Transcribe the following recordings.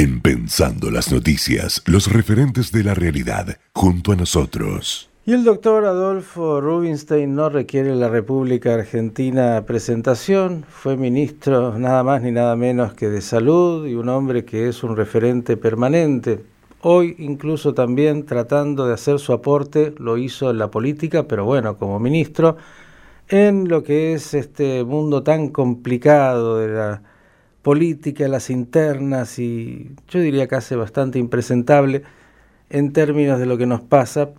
En Pensando las Noticias, los referentes de la realidad, junto a nosotros. Y el doctor Adolfo Rubinstein no requiere la República Argentina presentación, fue ministro nada más ni nada menos que de salud y un hombre que es un referente permanente. Hoy incluso también tratando de hacer su aporte, lo hizo en la política, pero bueno, como ministro, en lo que es este mundo tan complicado de la política, las internas y yo diría casi bastante impresentable en términos de lo que nos pasa,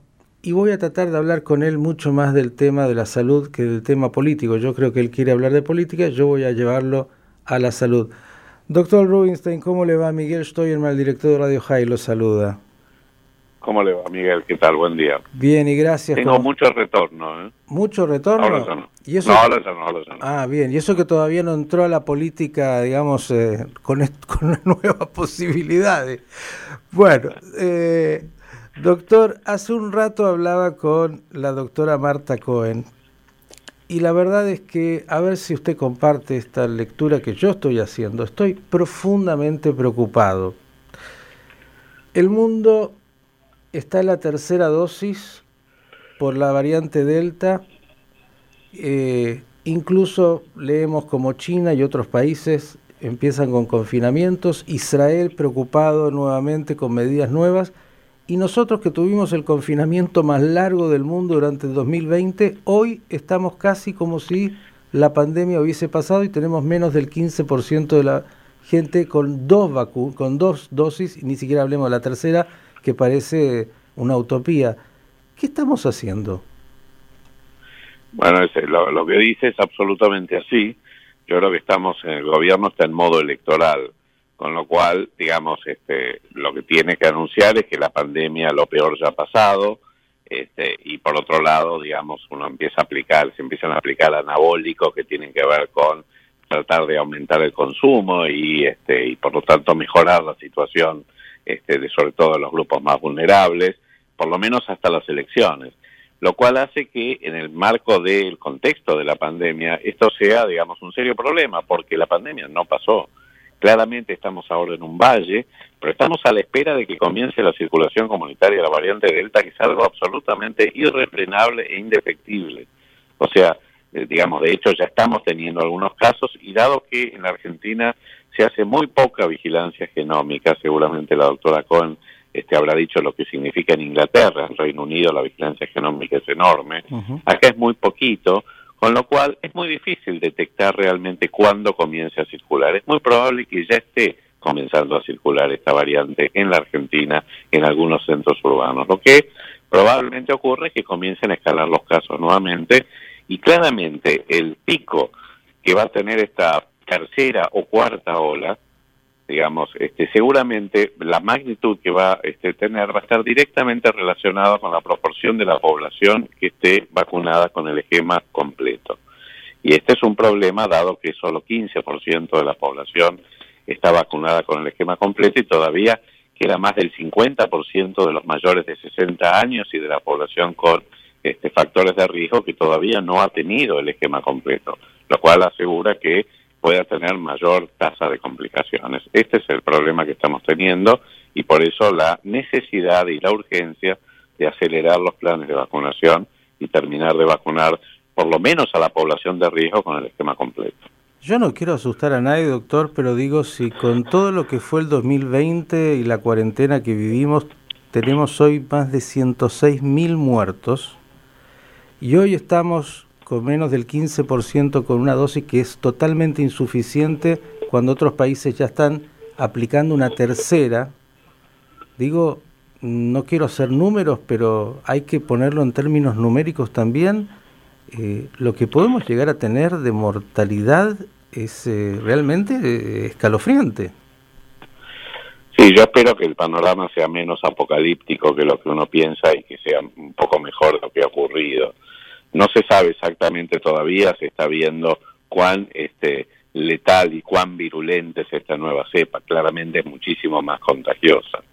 y voy a tratar de hablar con él mucho más del tema de la salud que del tema político. Yo creo que él quiere hablar de política, yo voy a llevarlo a la salud. Doctor Rubinstein, ¿cómo le va? Miguel Stoyerman, el director de Radio High, lo saluda. ¿Cómo le va, Miguel? ¿Qué tal? Buen día. Bien, y gracias. Tengo mucho retorno. ¿eh? ¿Mucho retorno? Ahora no. ¿Y eso... no, ahora no, ahora no. Ah, bien. Y eso que todavía no entró a la política, digamos, eh, con, con una nueva posibilidad. Bueno, eh, Doctor, hace un rato hablaba con la doctora Marta Cohen y la verdad es que, a ver si usted comparte esta lectura que yo estoy haciendo, estoy profundamente preocupado. El mundo está la tercera dosis por la variante Delta, eh, incluso leemos como China y otros países empiezan con confinamientos, Israel preocupado nuevamente con medidas nuevas, y nosotros que tuvimos el confinamiento más largo del mundo durante el 2020, hoy estamos casi como si la pandemia hubiese pasado y tenemos menos del 15% de la gente con dos vacunas, con dos dosis, y ni siquiera hablemos de la tercera, que parece una utopía. ¿Qué estamos haciendo? Bueno, lo, lo que dice es absolutamente así. Yo creo que estamos, en el gobierno está en modo electoral con lo cual, digamos, este, lo que tiene que anunciar es que la pandemia, lo peor ya ha pasado, este, y por otro lado, digamos, uno empieza a aplicar, se empiezan a aplicar anabólicos que tienen que ver con tratar de aumentar el consumo y, este, y por lo tanto mejorar la situación, este, de sobre todo los grupos más vulnerables, por lo menos hasta las elecciones lo cual hace que en el marco del contexto de la pandemia esto sea, digamos, un serio problema, porque la pandemia no pasó. Claramente estamos ahora en un valle, pero estamos a la espera de que comience la circulación comunitaria de la variante Delta, que es algo absolutamente irrefrenable e indefectible. O sea, eh, digamos, de hecho ya estamos teniendo algunos casos y dado que en la Argentina se hace muy poca vigilancia genómica, seguramente la doctora Cohen este, habrá dicho lo que significa en Inglaterra, en Reino Unido la vigilancia genómica es enorme, acá es muy poquito, con lo cual es muy difícil detectar realmente cuándo comience a circular. Es muy probable que ya esté comenzando a circular esta variante en la Argentina, en algunos centros urbanos. Lo que probablemente ocurre es que comiencen a escalar los casos nuevamente y claramente el pico que va a tener esta tercera o cuarta ola digamos, este, seguramente la magnitud que va a este, tener va a estar directamente relacionada con la proporción de la población que esté vacunada con el esquema completo. Y este es un problema dado que solo 15% de la población está vacunada con el esquema completo y todavía queda más del 50% de los mayores de 60 años y de la población con este, factores de riesgo que todavía no ha tenido el esquema completo, lo cual asegura que pueda tener mayor tasa de complicaciones. Este es el problema que estamos teniendo y por eso la necesidad y la urgencia de acelerar los planes de vacunación y terminar de vacunar por lo menos a la población de riesgo con el esquema completo. Yo no quiero asustar a nadie, doctor, pero digo, si con todo lo que fue el 2020 y la cuarentena que vivimos, tenemos hoy más de 106 mil muertos y hoy estamos con menos del 15% con una dosis que es totalmente insuficiente cuando otros países ya están aplicando una tercera. Digo, no quiero hacer números, pero hay que ponerlo en términos numéricos también. Eh, lo que podemos llegar a tener de mortalidad es eh, realmente eh, escalofriante. Sí, yo espero que el panorama sea menos apocalíptico que lo que uno piensa y que sea un poco mejor lo que ha ocurrido. No se sabe exactamente todavía, se está viendo cuán este, letal y cuán virulenta es esta nueva cepa. Claramente es muchísimo más contagiosa,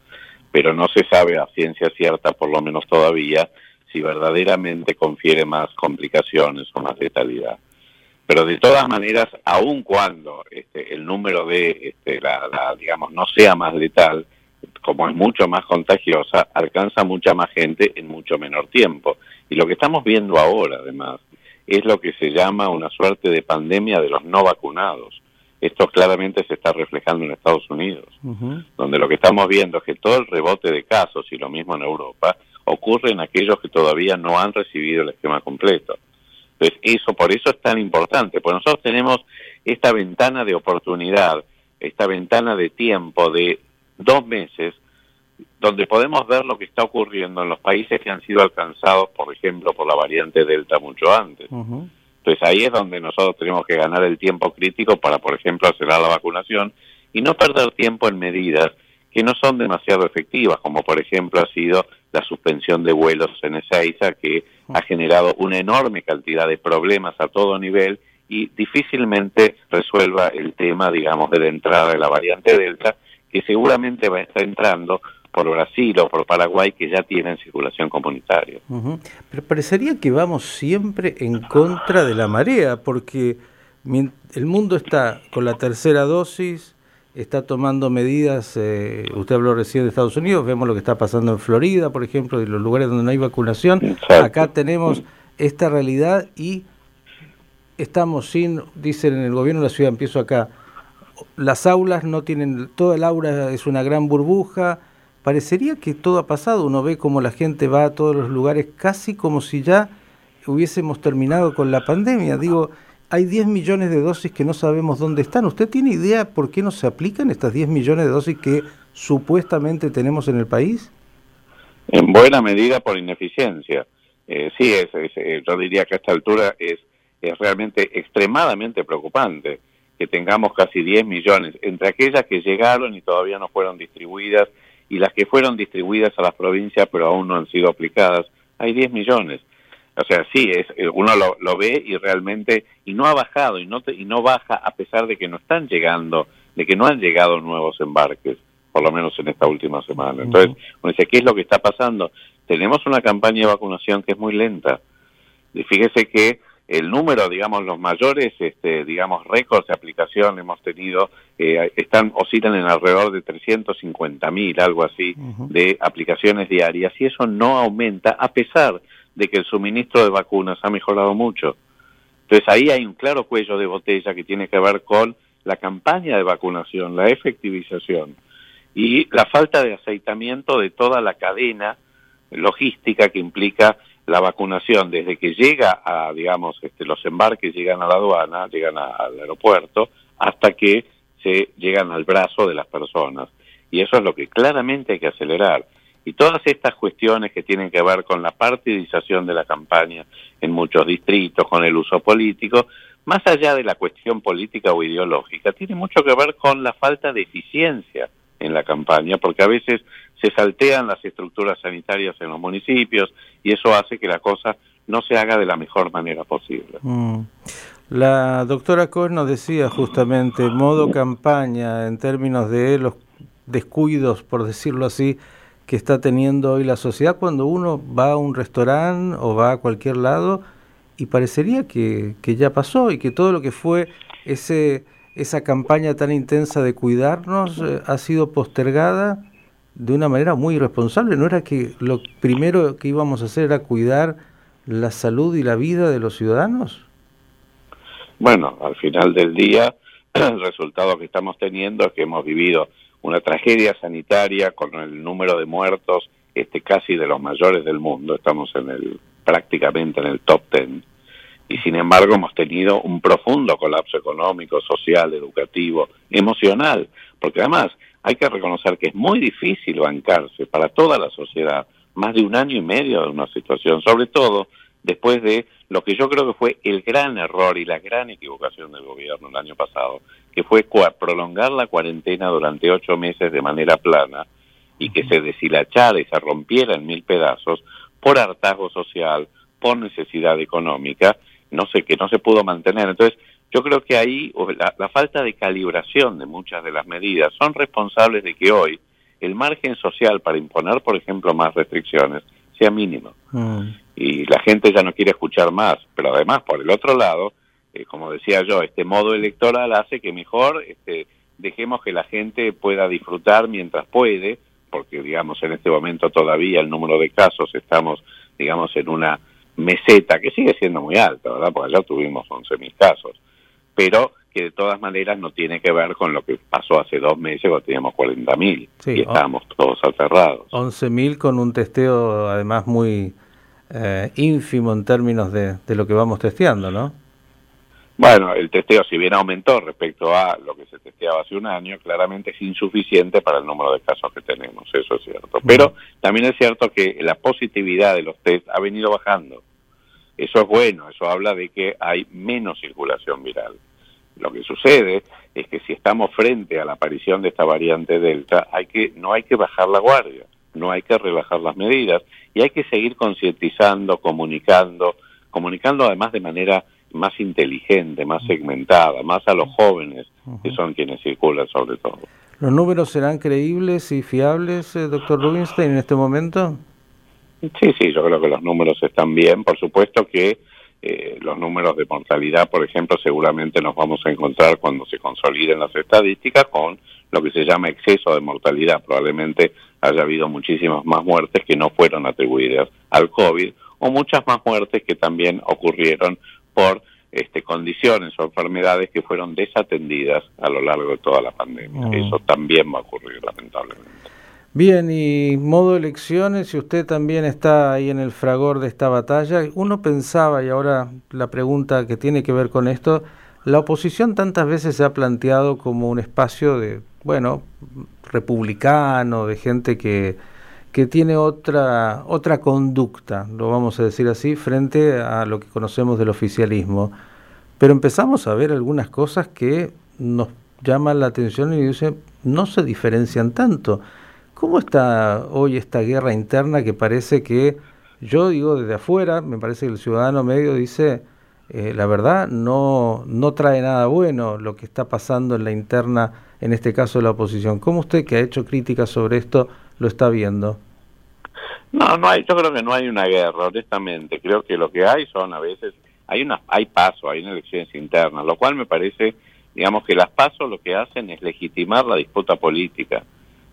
pero no se sabe a ciencia cierta, por lo menos todavía, si verdaderamente confiere más complicaciones o más letalidad. Pero de todas maneras, aun cuando este, el número de, este, la, digamos, no sea más letal, como es mucho más contagiosa, alcanza mucha más gente en mucho menor tiempo. Y lo que estamos viendo ahora, además, es lo que se llama una suerte de pandemia de los no vacunados. Esto claramente se está reflejando en Estados Unidos, donde lo que estamos viendo es que todo el rebote de casos, y lo mismo en Europa, ocurre en aquellos que todavía no han recibido el esquema completo. Entonces, eso, por eso es tan importante, porque nosotros tenemos esta ventana de oportunidad, esta ventana de tiempo de dos meses, donde podemos ver lo que está ocurriendo en los países que han sido alcanzados, por ejemplo, por la variante Delta mucho antes. Entonces ahí es donde nosotros tenemos que ganar el tiempo crítico para, por ejemplo, acelerar la vacunación y no perder tiempo en medidas que no son demasiado efectivas, como por ejemplo ha sido la suspensión de vuelos en Ezeiza, que ha generado una enorme cantidad de problemas a todo nivel y difícilmente resuelva el tema, digamos, de la entrada de la variante Delta, que seguramente va a estar entrando por Brasil o por Paraguay que ya tienen circulación comunitaria. Pero parecería que vamos siempre en contra de la marea, porque el mundo está con la tercera dosis, está tomando medidas, eh, usted habló recién de Estados Unidos, vemos lo que está pasando en Florida, por ejemplo, y los lugares donde no hay vacunación. Acá tenemos esta realidad y estamos sin, dicen en el gobierno de la ciudad, empiezo acá, las aulas no tienen, toda el aula es una gran burbuja, parecería que todo ha pasado, uno ve como la gente va a todos los lugares casi como si ya hubiésemos terminado con la pandemia, digo, hay 10 millones de dosis que no sabemos dónde están. ¿Usted tiene idea por qué no se aplican estas 10 millones de dosis que supuestamente tenemos en el país? En buena medida por ineficiencia. Eh, sí, es, eh, yo diría que a esta altura es, es realmente extremadamente preocupante que tengamos casi 10 millones, entre aquellas que llegaron y todavía no fueron distribuidas y las que fueron distribuidas a las provincias pero aún no han sido aplicadas, hay 10 millones. O sea, sí, es, eh, uno lo, lo, ve y realmente, y no ha bajado, y no, y no baja a pesar de que no están llegando, de que no han llegado nuevos embarques, por lo menos en esta última semana. Entonces, uno dice, ¿qué es lo que está pasando? Tenemos una campaña de vacunación que es muy lenta. Y fíjese que el número, digamos, los mayores, este, digamos, récords de aplicación hemos tenido, eh, están, oscilan en alrededor de 350 mil, algo así, de aplicaciones diarias, y eso no aumenta a pesar de que el suministro de vacunas ha mejorado mucho. Entonces ahí hay un claro cuello de botella que tiene que ver con la campaña de vacunación, la efectivización y la falta de aceitamiento de toda la cadena logística que implica la vacunación desde que llega a, digamos, este, los embarques llegan a la aduana, llegan al aeropuerto, hasta que se llegan al brazo de las personas. Y eso es lo que claramente hay que acelerar. Y todas estas cuestiones que tienen que ver con la partidización de la campaña en muchos distritos, con el uso político, más allá de la cuestión política o ideológica, tiene mucho que ver con la falta de eficiencia en la campaña, porque a veces se saltean las estructuras sanitarias en los municipios y eso hace que la cosa no se haga de la mejor manera posible. Mm. La doctora Cohen nos decía justamente modo campaña en términos de los descuidos, por decirlo así, que está teniendo hoy la sociedad cuando uno va a un restaurante o va a cualquier lado y parecería que, que ya pasó y que todo lo que fue ese esa campaña tan intensa de cuidarnos eh, ha sido postergada de una manera muy irresponsable. ¿No era que lo primero que íbamos a hacer era cuidar la salud y la vida de los ciudadanos? Bueno, al final del día, el resultado que estamos teniendo es que hemos vivido una tragedia sanitaria con el número de muertos este casi de los mayores del mundo, estamos en el prácticamente en el top ten, y sin embargo hemos tenido un profundo colapso económico, social, educativo, emocional, porque además hay que reconocer que es muy difícil bancarse para toda la sociedad más de un año y medio de una situación, sobre todo después de lo que yo creo que fue el gran error y la gran equivocación del gobierno el año pasado, que fue prolongar la cuarentena durante ocho meses de manera plana y que se deshilachara y se rompiera en mil pedazos por hartazgo social, por necesidad económica, no sé, que no se pudo mantener. Entonces, yo creo que ahí la, la falta de calibración de muchas de las medidas son responsables de que hoy el margen social para imponer, por ejemplo, más restricciones sea mínimo. Mm. Y la gente ya no quiere escuchar más, pero además, por el otro lado, eh, como decía yo, este modo electoral hace que mejor este, dejemos que la gente pueda disfrutar mientras puede, porque digamos en este momento todavía el número de casos estamos digamos en una meseta que sigue siendo muy alta, ¿verdad? Porque allá tuvimos 11.000 casos, pero que de todas maneras no tiene que ver con lo que pasó hace dos meses cuando teníamos 40.000 y estábamos todos aterrados. 11.000 con un testeo además muy eh, ínfimo en términos de, de lo que vamos testeando, ¿no? Bueno, el testeo, si bien aumentó respecto a lo que se testeaba hace un año, claramente es insuficiente para el número de casos que tenemos, eso es cierto. Pero también es cierto que la positividad de los test ha venido bajando. Eso es bueno, eso habla de que hay menos circulación viral. Lo que sucede es que si estamos frente a la aparición de esta variante Delta, hay que, no hay que bajar la guardia, no hay que relajar las medidas y hay que seguir concientizando, comunicando, comunicando además de manera más inteligente, más segmentada, más a los jóvenes, que son quienes circulan sobre todo. ¿Los números serán creíbles y fiables, eh, doctor Rubinstein, en este momento? Sí, sí, yo creo que los números están bien. Por supuesto que eh, los números de mortalidad, por ejemplo, seguramente nos vamos a encontrar cuando se consoliden las estadísticas con lo que se llama exceso de mortalidad. Probablemente haya habido muchísimas más muertes que no fueron atribuidas al COVID o muchas más muertes que también ocurrieron por este, condiciones o enfermedades que fueron desatendidas a lo largo de toda la pandemia. Mm. Eso también va a ocurrir, lamentablemente. Bien, y modo elecciones, si usted también está ahí en el fragor de esta batalla, uno pensaba, y ahora la pregunta que tiene que ver con esto, la oposición tantas veces se ha planteado como un espacio de, bueno, republicano, de gente que que tiene otra, otra conducta, lo vamos a decir así, frente a lo que conocemos del oficialismo. Pero empezamos a ver algunas cosas que nos llaman la atención y dicen, no se diferencian tanto. ¿Cómo está hoy esta guerra interna que parece que, yo digo desde afuera, me parece que el ciudadano medio dice, eh, la verdad no, no trae nada bueno lo que está pasando en la interna, en este caso de la oposición. ¿Cómo usted que ha hecho críticas sobre esto lo está viendo? No, no hay, yo creo que no hay una guerra, honestamente. Creo que lo que hay son a veces, hay una, hay paso, hay elecciones internas, lo cual me parece, digamos que las pasos lo que hacen es legitimar la disputa política,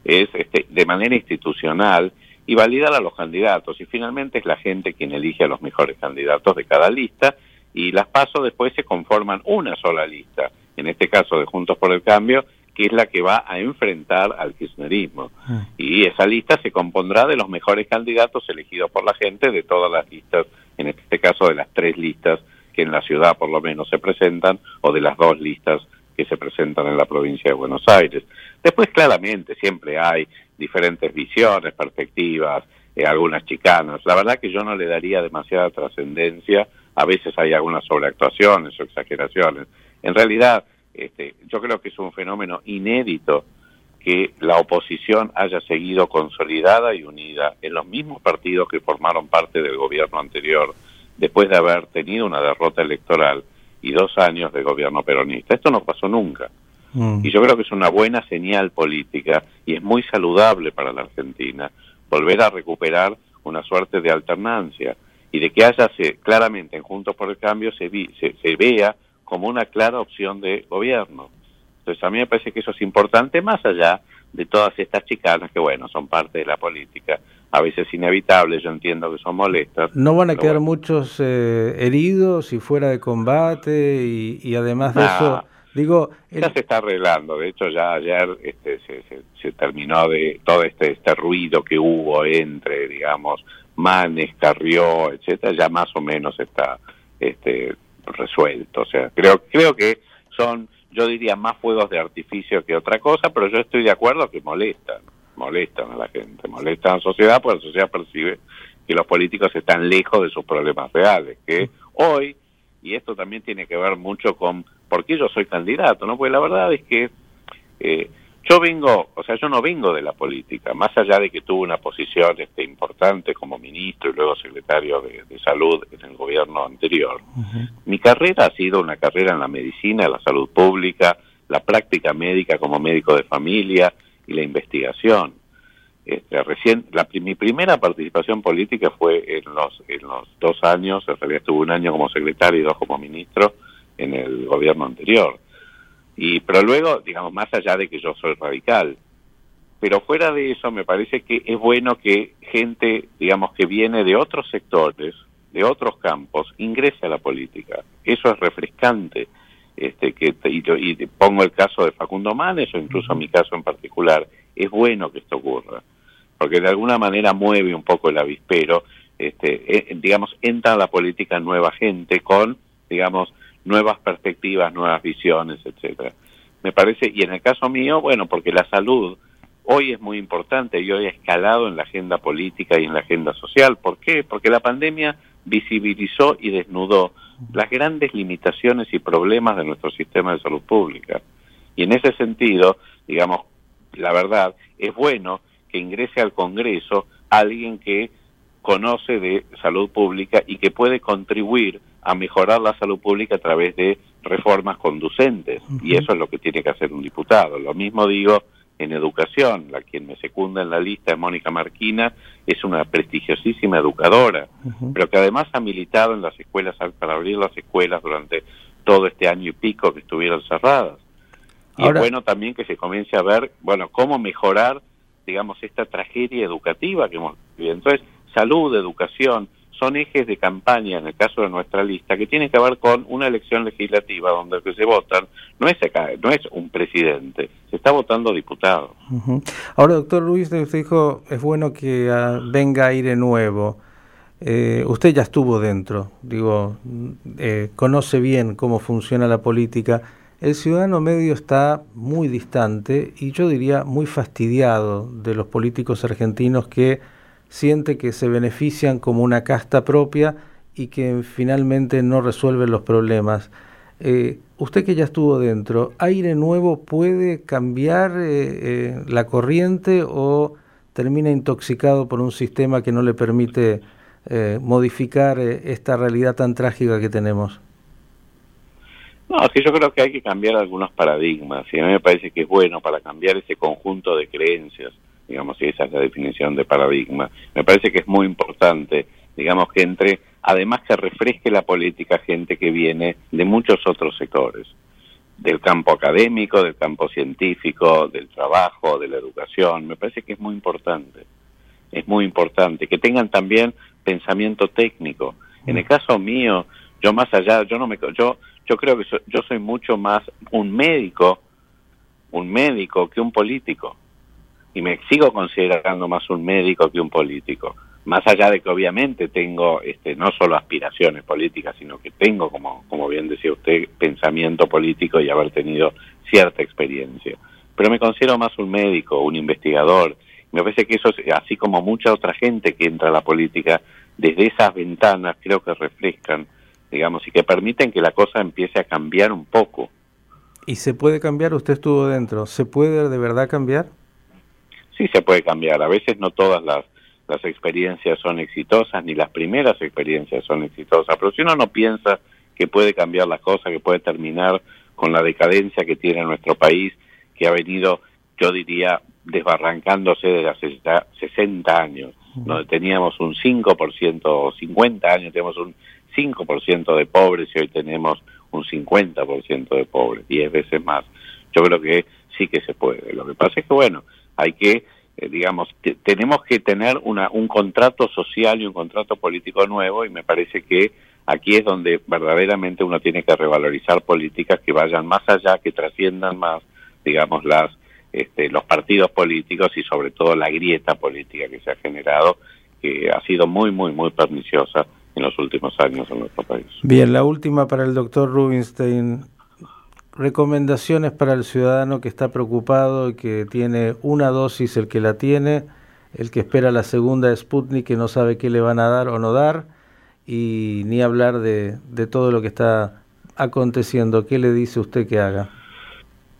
es este, de manera institucional y validar a los candidatos. Y finalmente es la gente quien elige a los mejores candidatos de cada lista y las pasos después se conforman una sola lista, en este caso de Juntos por el Cambio, que es la que va a enfrentar al kirchnerismo. Ah. Y esa lista se compondrá de los mejores candidatos elegidos por la gente de todas las listas, en este caso de las tres listas que en la ciudad por lo menos se presentan, o de las dos listas que se presentan en la provincia de Buenos Aires. Después, claramente, siempre hay diferentes visiones, perspectivas, eh, algunas chicanas. La verdad que yo no le daría demasiada trascendencia, a veces hay algunas sobreactuaciones o exageraciones. En realidad, este, yo creo que es un fenómeno inédito que la oposición haya seguido consolidada y unida en los mismos partidos que formaron parte del gobierno anterior, después de haber tenido una derrota electoral y dos años de gobierno peronista. Esto no pasó nunca. Mm. Y yo creo que es una buena señal política y es muy saludable para la Argentina volver a recuperar una suerte de alternancia y de que haya claramente en Juntos por el Cambio se, se, se vea como una clara opción de gobierno. Entonces a mí me parece que eso es importante más allá de todas estas chicanas que bueno, son parte de la política, a veces inevitables, yo entiendo que son molestas. ¿No van a quedar muchos eh, heridos y fuera de combate y, además de eso... Digo, ya se está arreglando, de hecho ya ayer este, se, se, terminó de todo este, este ruido que hubo entre, digamos, Manes, Carrió, etcétera, ya más o menos está este, resuelto. O sea, creo, creo que son, yo diría, más fuegos de artificio que otra cosa, pero yo estoy de acuerdo que molestan, molestan a la gente, molestan a la sociedad porque la sociedad percibe que los políticos están lejos de sus problemas reales, que hoy, y esto también tiene que ver mucho con por qué yo soy candidato, ¿no? Porque la verdad es que eh, yo vengo, o sea, yo no vengo de la política, más allá de que tuve una posición este, importante como ministro y luego secretario de, salud en el gobierno anterior. Mi carrera ha sido una carrera en la medicina, la salud pública, la práctica médica como médico de familia y la investigación. Este, recién, la, mi primera participación política fue en los, en los dos años, en realidad estuve un año como secretario y dos como ministro, en el gobierno anterior. Y, pero luego, digamos, más allá de que yo soy radical, pero fuera de eso me parece que es bueno que gente, digamos, que viene de otros sectores, de otros campos, ingrese a la política. Eso es refrescante. Este, que y, y pongo el caso de Facundo Manes o incluso mi caso en particular. Es bueno que esto ocurra, porque de alguna manera mueve un poco el avispero. Este, eh, digamos, entra a la política nueva gente con, digamos, nuevas perspectivas, nuevas visiones, etcétera. Me parece, y en el caso mío, bueno, porque la salud hoy es muy importante y hoy ha escalado en la agenda política y en la agenda social. ¿Por qué? Porque la pandemia visibilizó y desnudó las grandes limitaciones y problemas de nuestro sistema de salud pública. Y en ese sentido, digamos, la verdad, es bueno que ingrese al Congreso alguien que conoce de salud pública y que puede contribuir a mejorar la salud pública a través de reformas conducentes. Y eso es lo que tiene que hacer un diputado. Lo mismo digo en educación. La quien me secunda en la lista es Mónica Marquina, es una prestigiosísima educadora, pero que además ha militado en las escuelas para abrir las escuelas durante todo este año y pico que estuvieron cerradas. Y es bueno también que se comience a ver, bueno, cómo mejorar, digamos, esta tragedia educativa que hemos vivido. Entonces, salud, educación, son ejes de campaña, en el caso de nuestra lista, que tienen que ver con una elección legislativa donde que se votan no es, no es un presidente, se está votando diputados. Ahora, doctor Luis, usted dijo, es bueno que ah, venga aire nuevo. Eh, usted ya estuvo dentro, digo, eh, conoce bien cómo funciona la política. El ciudadano medio está muy distante y yo diría muy fastidiado de los políticos argentinos que siente que se benefician como una casta propia y que finalmente no resuelven los problemas. Eh, usted que ya estuvo dentro, ¿aire nuevo puede cambiar eh, eh, la corriente o termina intoxicado por un sistema que no le permite modificar esta realidad tan trágica que tenemos? No, es que yo creo que hay que cambiar algunos paradigmas y a mí me parece que es bueno para cambiar ese conjunto de creencias digamos, si esa es la definición de paradigma. Me parece que es muy importante, digamos, que entre, además que refresque la política gente que viene de muchos otros sectores, del campo académico, del campo científico, del trabajo, de la educación, me parece que es muy importante, es muy importante, que tengan también pensamiento técnico. En el caso mío, yo más allá, yo no me, yo, yo creo que yo soy mucho más un médico, un médico que un político y me sigo considerando más un médico que un político. Más allá de que obviamente tengo este, no solo aspiraciones políticas, sino que tengo, como, como bien decía usted, pensamiento político y haber tenido cierta experiencia. Pero me considero más un médico, un investigador. Me parece que eso, así como mucha otra gente que entra a la política, desde esas ventanas creo que refrescan, digamos, y que permiten que la cosa empiece a cambiar un poco. ¿Y se puede cambiar? Usted estuvo dentro. ¿Se puede de verdad cambiar? Sí se puede cambiar. A veces no todas las, las experiencias son exitosas, ni las primeras experiencias son exitosas, pero si uno no piensa que puede cambiar las cosas, que puede terminar con la decadencia que tiene nuestro país, que ha venido, yo diría, desbarrancándose desde hace 60 años, donde teníamos un 5% o 50 años, tenemos un 5% de pobres y hoy tenemos un 50% de pobres, 10 veces más. Yo creo que sí que se puede. Lo que pasa es que, bueno, hay que, eh, digamos, tenemos que tener una, un contrato social y un contrato político nuevo y me parece que aquí es donde verdaderamente uno tiene que revalorizar políticas que vayan más allá, que trasciendan más, digamos, las este, los partidos políticos y sobre todo la grieta política que se ha generado, que ha sido muy, muy, muy perniciosa en los últimos años en nuestro país. Bien, la última para el doctor Rubinstein recomendaciones para el ciudadano que está preocupado y que tiene una dosis, el que la tiene, el que espera la segunda Sputnik, que no sabe qué le van a dar o no dar, y ni hablar de, de todo lo que está aconteciendo. ¿Qué le dice usted que haga?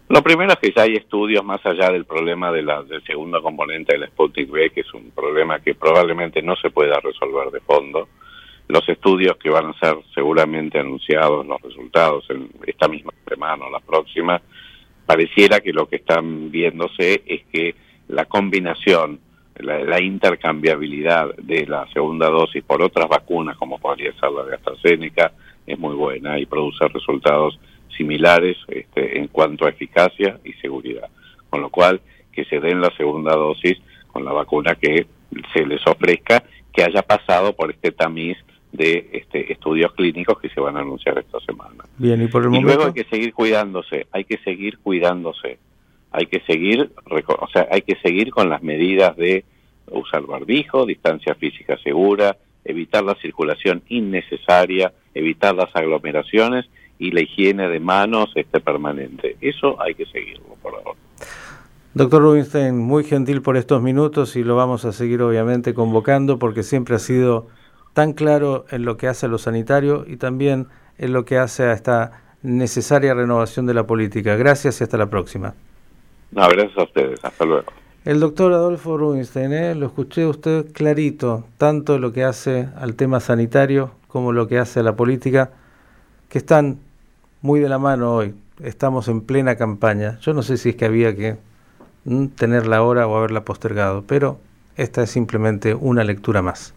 Lo primero es que ya hay estudios más allá del problema de la, del segundo componente del Sputnik B, que es un problema que probablemente no se pueda resolver de fondo los estudios que van a ser seguramente anunciados, los resultados en esta misma semana o la próxima, pareciera que lo que están viéndose es que la combinación la, intercambiabilidad de la segunda dosis por otras vacunas, como podría ser la de AstraZeneca, es muy buena y produce resultados similares este, en cuanto a eficacia y seguridad. Con lo cual, que se den la segunda dosis con la vacuna que se les ofrezca, que haya pasado por este tamiz de este, estudios clínicos que se van a anunciar esta semana. Bien, y por el luego hay que seguir cuidándose, hay que seguir cuidándose, hay que seguir, o sea, hay que seguir con las medidas de usar barbijo, distancia física segura, evitar la circulación innecesaria, evitar las aglomeraciones y la higiene de manos este permanente. Eso hay que seguirlo por ahora. Doctor Rubinstein, muy gentil por estos minutos y lo vamos a seguir obviamente convocando porque siempre ha sido tan claro en lo que hace a lo sanitario y también en lo que hace a esta necesaria renovación de la política. Gracias y hasta la próxima. No, gracias a ustedes. Hasta luego. El doctor Adolfo Rubinstein, ¿eh? lo escuché usted clarito, tanto lo que hace al tema sanitario como lo que hace a la política, que están muy de la mano hoy. Estamos en plena campaña. Yo no sé si es que había que tenerla ahora o haberla postergado, pero esta es simplemente una lectura más.